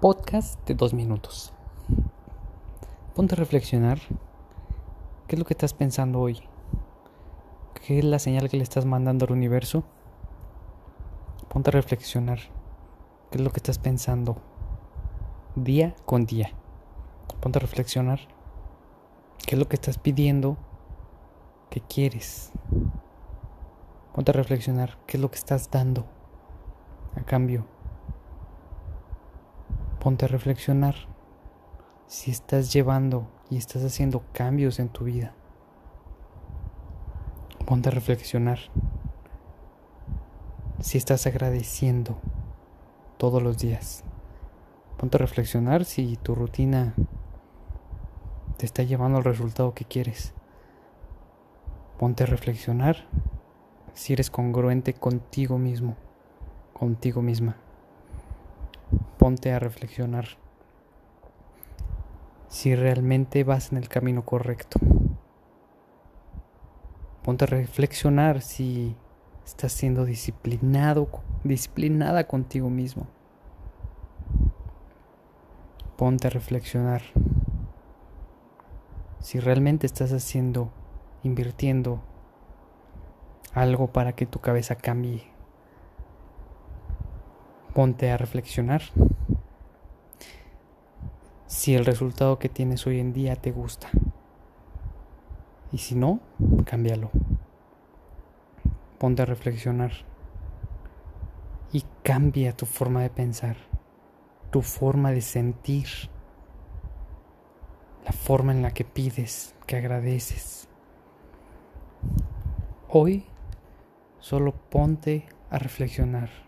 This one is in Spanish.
Podcast de dos minutos. Ponte a reflexionar. ¿Qué es lo que estás pensando hoy? ¿Qué es la señal que le estás mandando al universo? Ponte a reflexionar. ¿Qué es lo que estás pensando? Día con día. Ponte a reflexionar. ¿Qué es lo que estás pidiendo? ¿Qué quieres? Ponte a reflexionar. ¿Qué es lo que estás dando? A cambio. Ponte a reflexionar si estás llevando y estás haciendo cambios en tu vida. Ponte a reflexionar si estás agradeciendo todos los días. Ponte a reflexionar si tu rutina te está llevando al resultado que quieres. Ponte a reflexionar si eres congruente contigo mismo, contigo misma. Ponte a reflexionar si realmente vas en el camino correcto. Ponte a reflexionar si estás siendo disciplinado, disciplinada contigo mismo. Ponte a reflexionar si realmente estás haciendo, invirtiendo algo para que tu cabeza cambie. Ponte a reflexionar si el resultado que tienes hoy en día te gusta. Y si no, cámbialo. Ponte a reflexionar y cambia tu forma de pensar, tu forma de sentir, la forma en la que pides, que agradeces. Hoy solo ponte a reflexionar